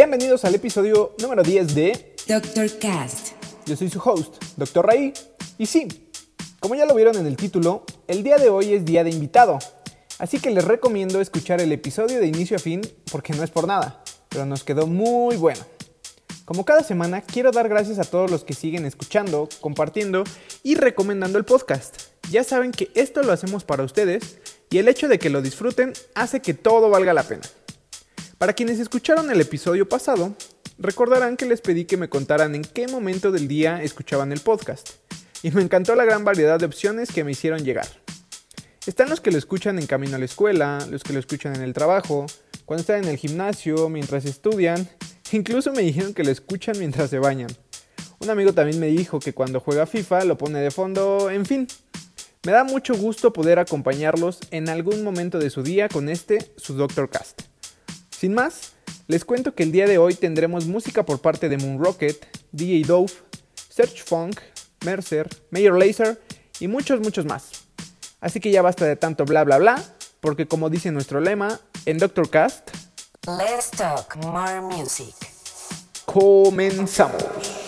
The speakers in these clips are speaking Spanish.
Bienvenidos al episodio número 10 de Dr. Cast. Yo soy su host, Dr. Ray. Y sí, como ya lo vieron en el título, el día de hoy es día de invitado. Así que les recomiendo escuchar el episodio de inicio a fin porque no es por nada, pero nos quedó muy bueno. Como cada semana, quiero dar gracias a todos los que siguen escuchando, compartiendo y recomendando el podcast. Ya saben que esto lo hacemos para ustedes y el hecho de que lo disfruten hace que todo valga la pena. Para quienes escucharon el episodio pasado, recordarán que les pedí que me contaran en qué momento del día escuchaban el podcast, y me encantó la gran variedad de opciones que me hicieron llegar. Están los que lo escuchan en camino a la escuela, los que lo escuchan en el trabajo, cuando están en el gimnasio, mientras estudian, incluso me dijeron que lo escuchan mientras se bañan. Un amigo también me dijo que cuando juega FIFA lo pone de fondo, en fin. Me da mucho gusto poder acompañarlos en algún momento de su día con este, su Doctor Cast. Sin más, les cuento que el día de hoy tendremos música por parte de Moon Rocket, DJ Dove, Search Funk, Mercer, Mayor Laser y muchos, muchos más. Así que ya basta de tanto bla bla bla, porque como dice nuestro lema, en Doctor Cast, Let's talk more music. comenzamos.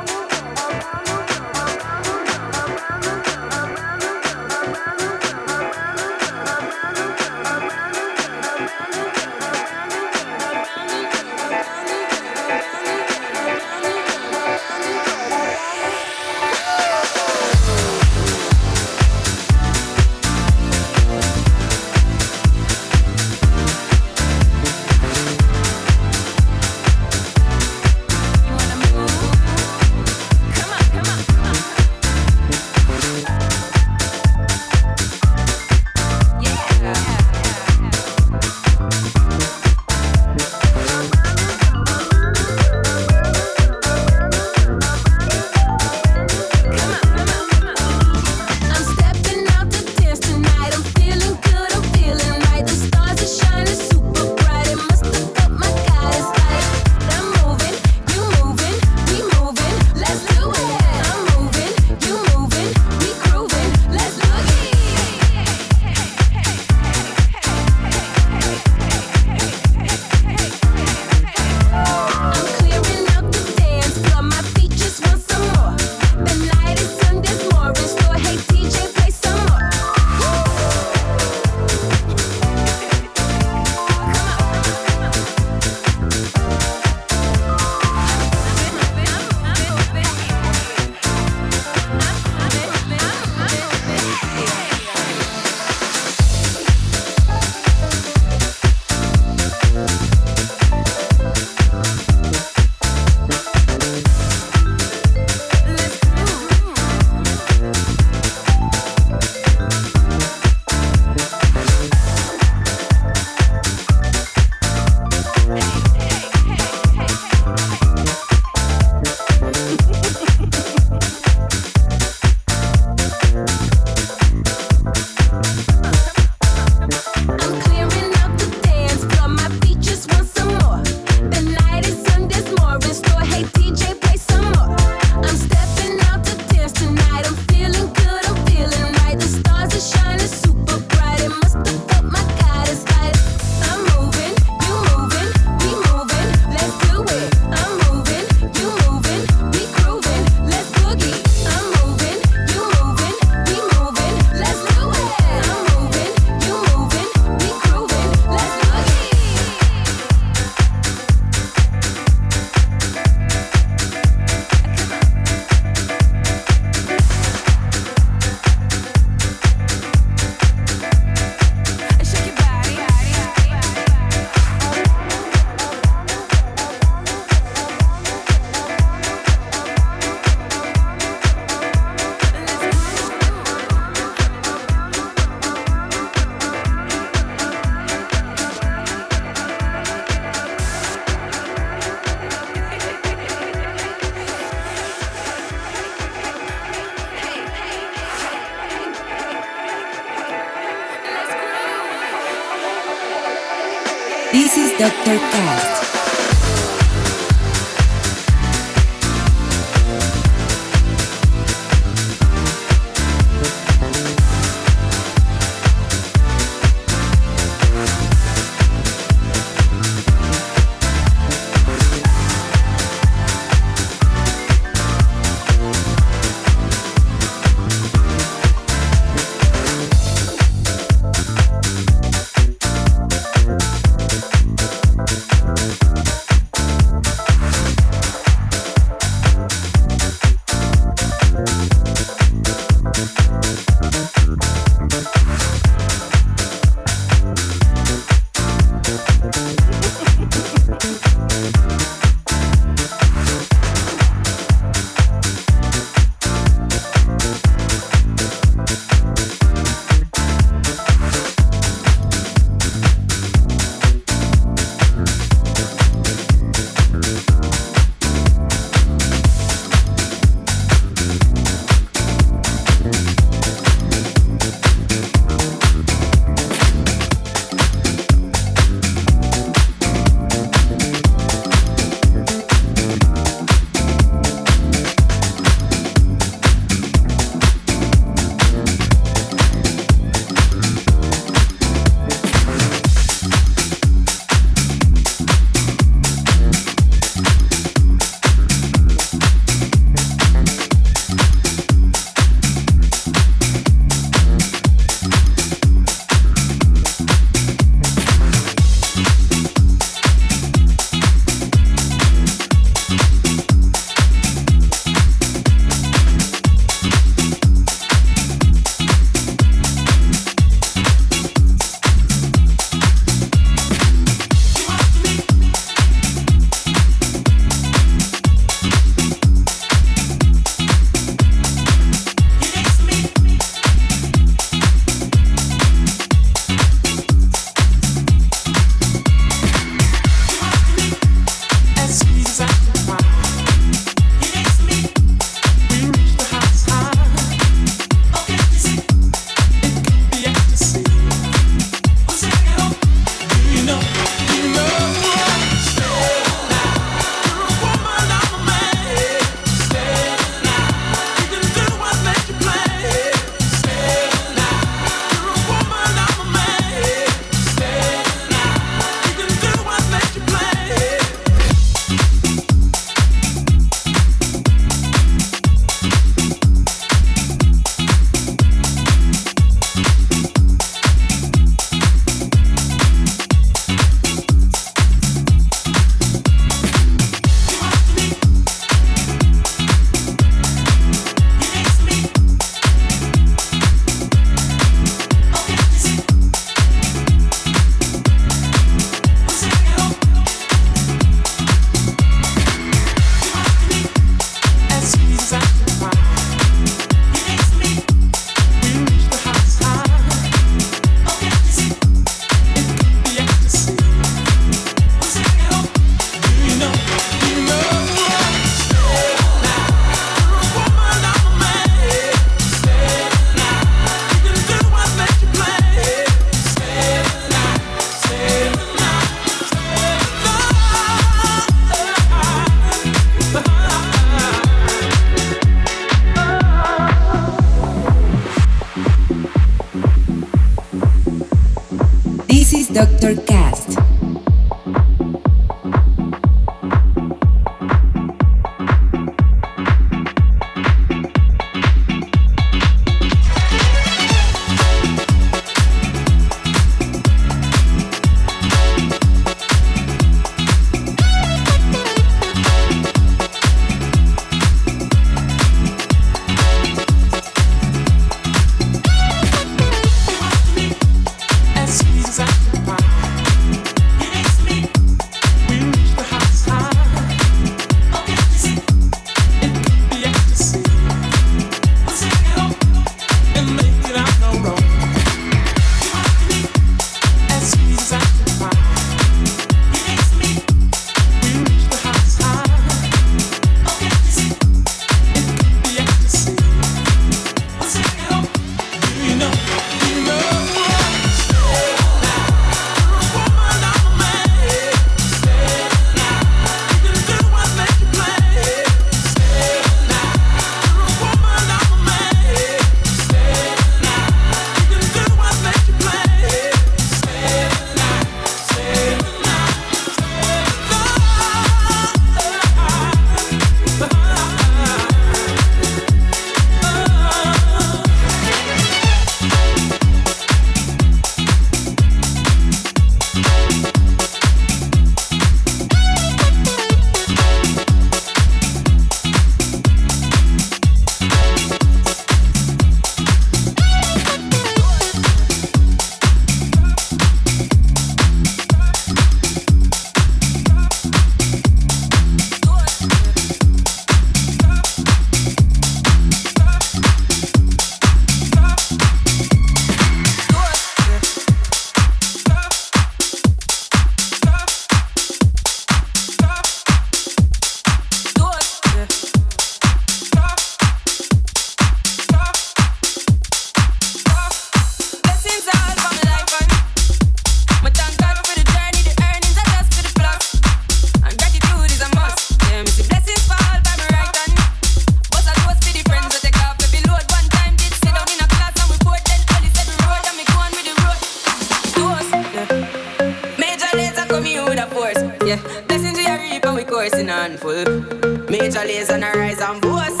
praise and I rise and boast.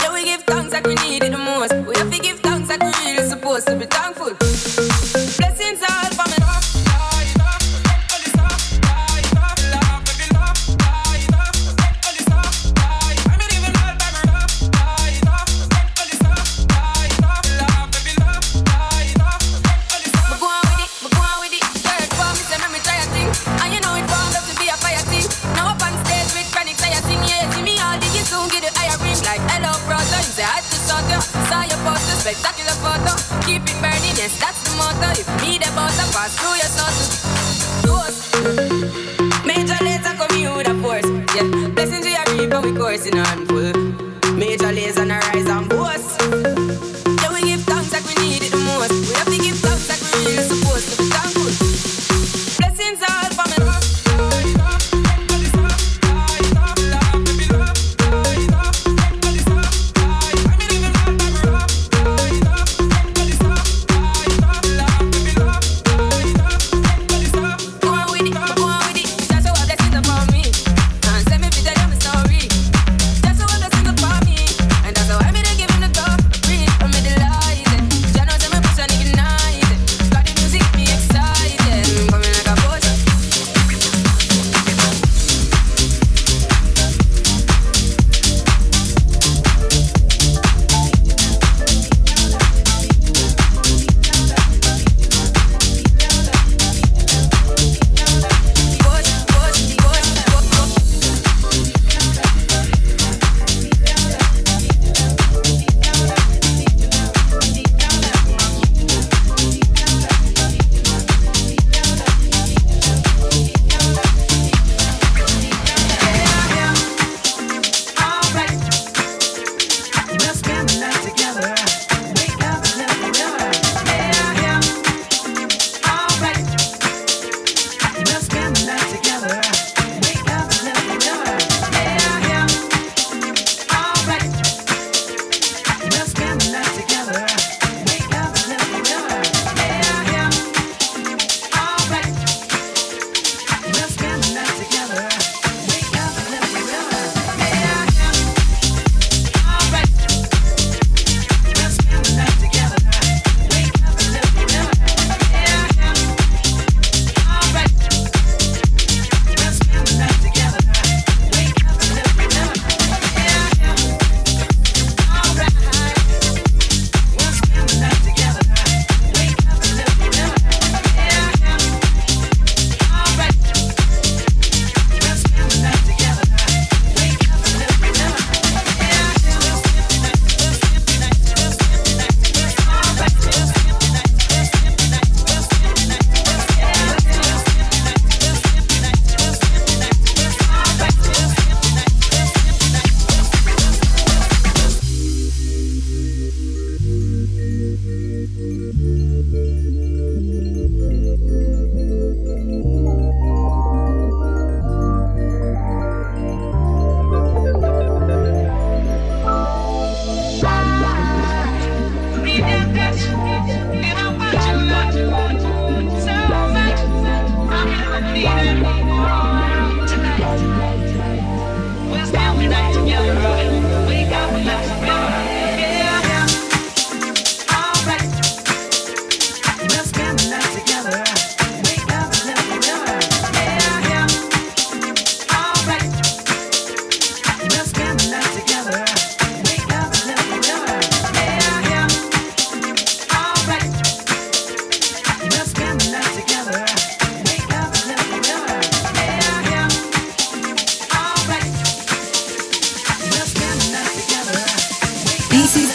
Yeah, we give thanks like we need it the most.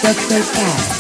up so fast.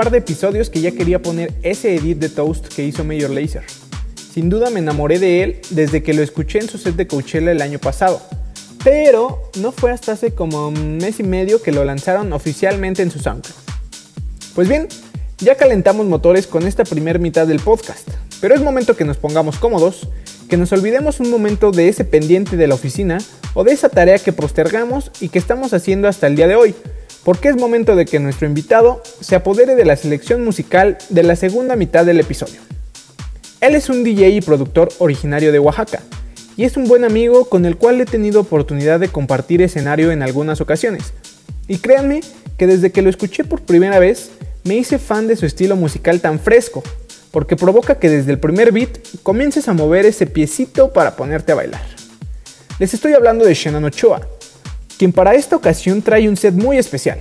Par de episodios que ya quería poner ese edit de Toast que hizo Major Lazer. Sin duda me enamoré de él desde que lo escuché en su set de Coachella el año pasado. Pero no fue hasta hace como un mes y medio que lo lanzaron oficialmente en su SoundCloud. Pues bien, ya calentamos motores con esta primer mitad del podcast, pero es momento que nos pongamos cómodos, que nos olvidemos un momento de ese pendiente de la oficina o de esa tarea que postergamos y que estamos haciendo hasta el día de hoy, porque es momento de que nuestro invitado se apodere de la selección musical de la segunda mitad del episodio. Él es un DJ y productor originario de Oaxaca, y es un buen amigo con el cual he tenido oportunidad de compartir escenario en algunas ocasiones. Y créanme que desde que lo escuché por primera vez, me hice fan de su estilo musical tan fresco, porque provoca que desde el primer beat comiences a mover ese piecito para ponerte a bailar. Les estoy hablando de Shannon Ochoa, quien para esta ocasión trae un set muy especial.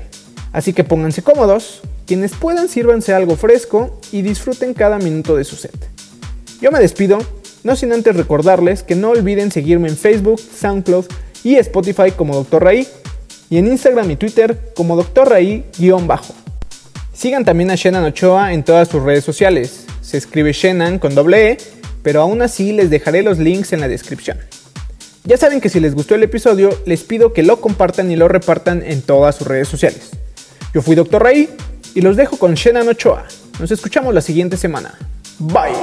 Así que pónganse cómodos, quienes puedan sírvanse algo fresco y disfruten cada minuto de su set. Yo me despido, no sin antes recordarles que no olviden seguirme en Facebook, SoundCloud y Spotify como Dr. Raí y en Instagram y Twitter como Dr. Raí-bajo. Sigan también a Shannon Ochoa en todas sus redes sociales. Se escribe Shannon con doble E, pero aún así les dejaré los links en la descripción. Ya saben que si les gustó el episodio, les pido que lo compartan y lo repartan en todas sus redes sociales. Yo fui Dr. Ray y los dejo con Shannon Ochoa. Nos escuchamos la siguiente semana. Bye.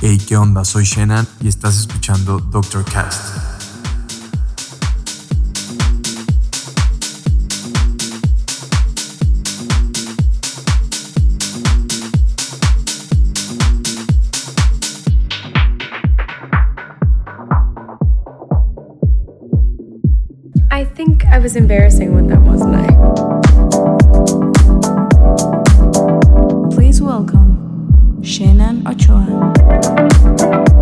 Hey, ¿qué onda? Soy Shannon y estás escuchando Doctor Cast. Was embarrassing with that, wasn't I? Please welcome Shannon Ochoa.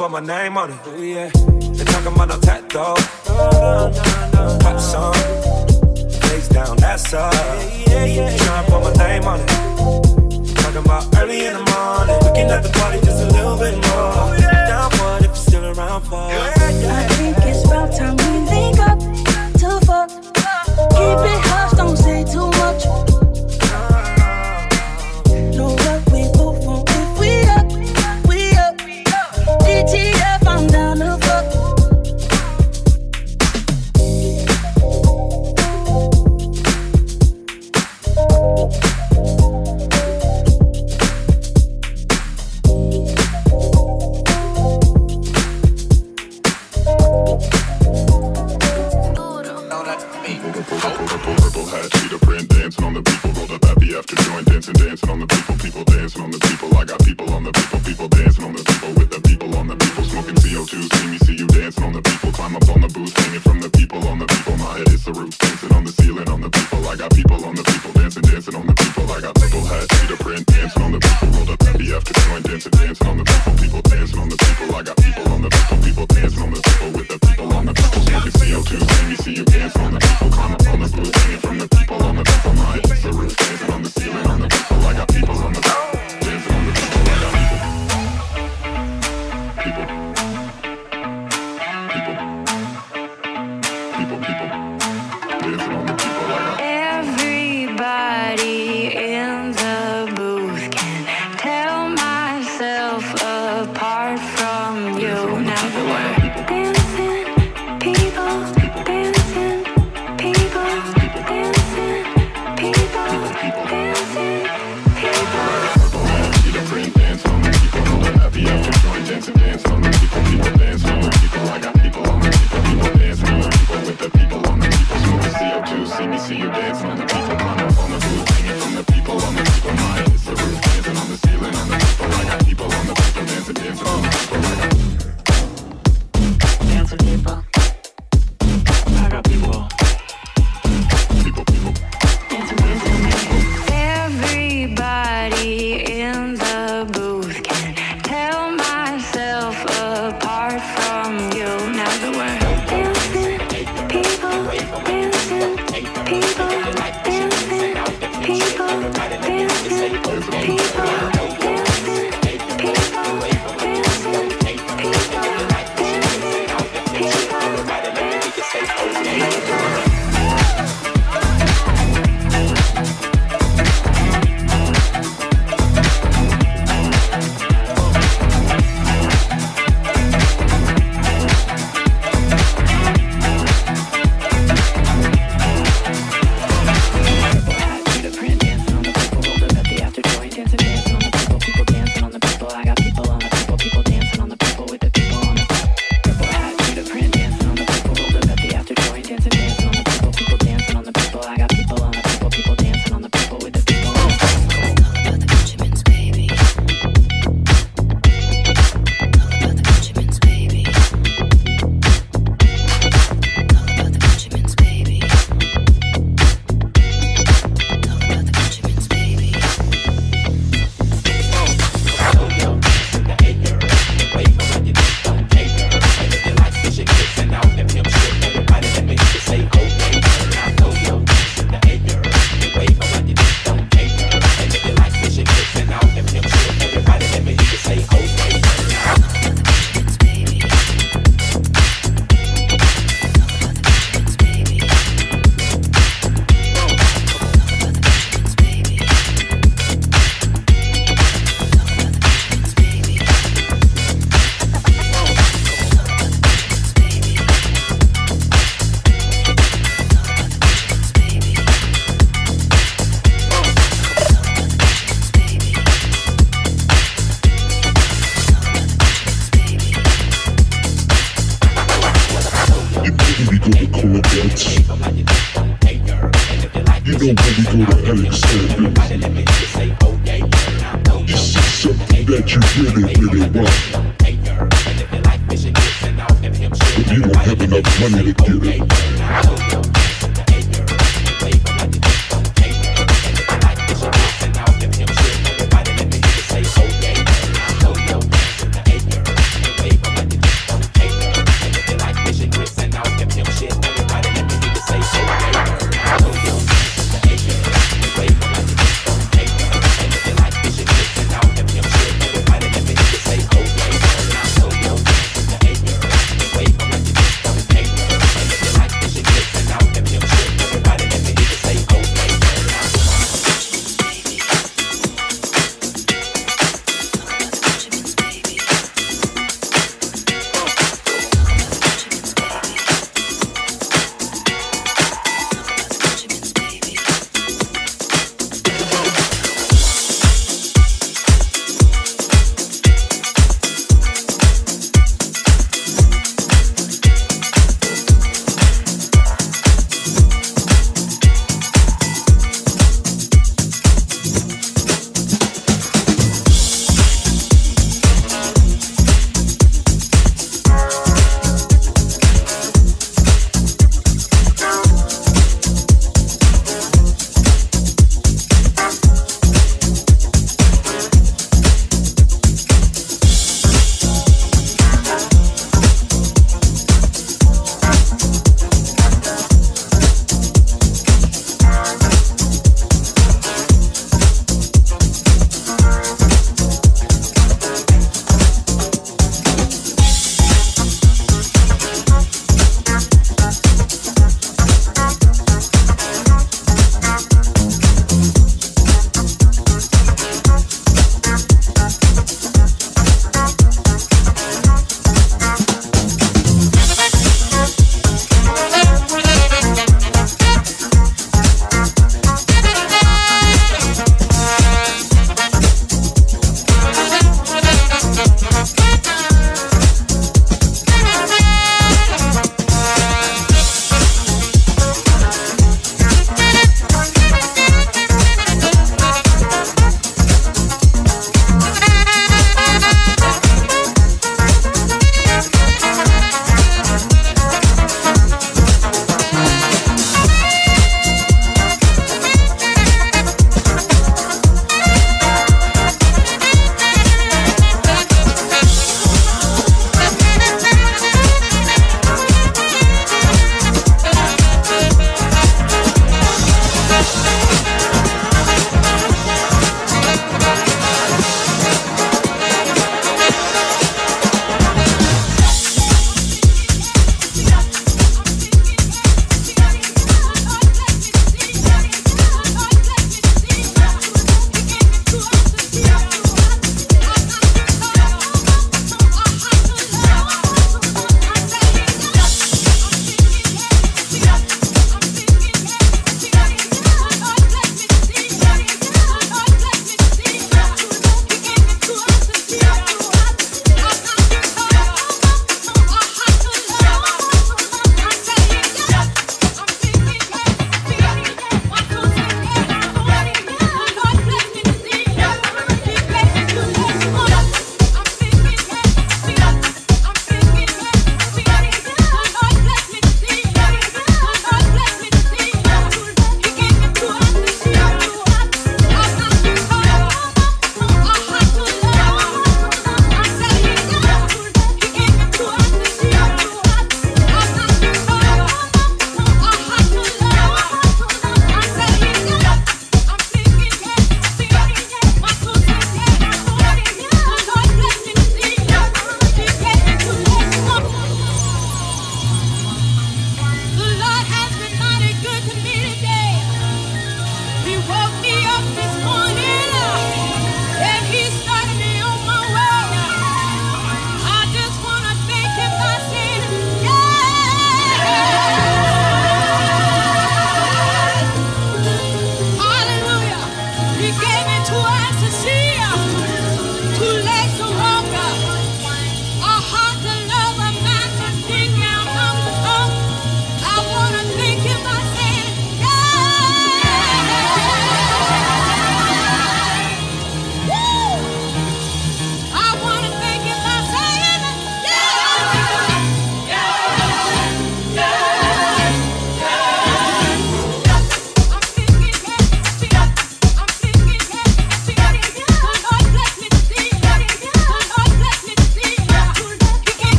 put my name on it. Ooh, yeah. They talking about no tattoo. Pop song, face down, that's up. Yeah, yeah, yeah, Trying to put my name on it. Talking about early in the morning, looking at the party just a little bit more. Ooh, yeah. Down one if you're still around for it.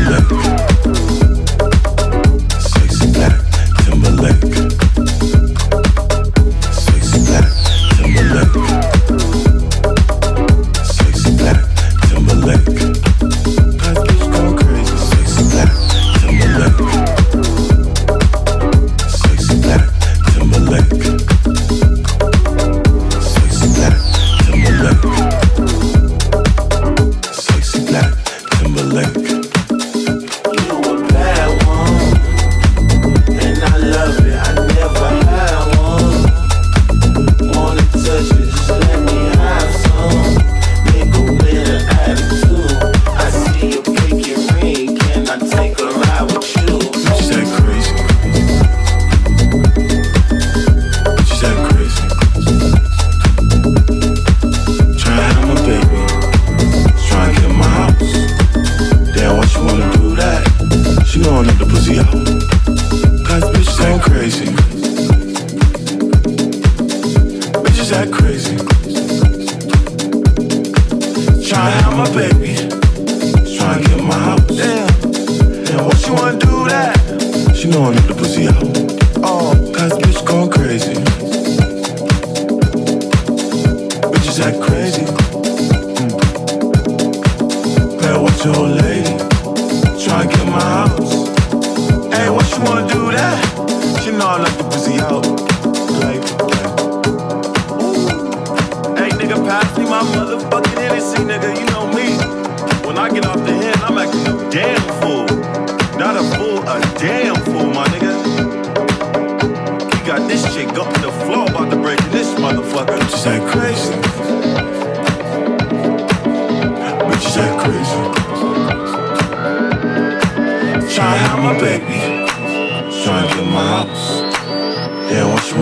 Thank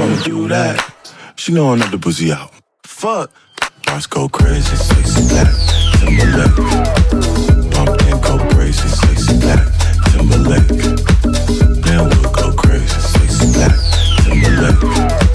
wanna do that. She know I'm knock the pussy out. Fuck. Let's go crazy, six black, Timberlake. Pumped and go crazy, six black, Timberlake. Then we'll go crazy, six black, Timberlake.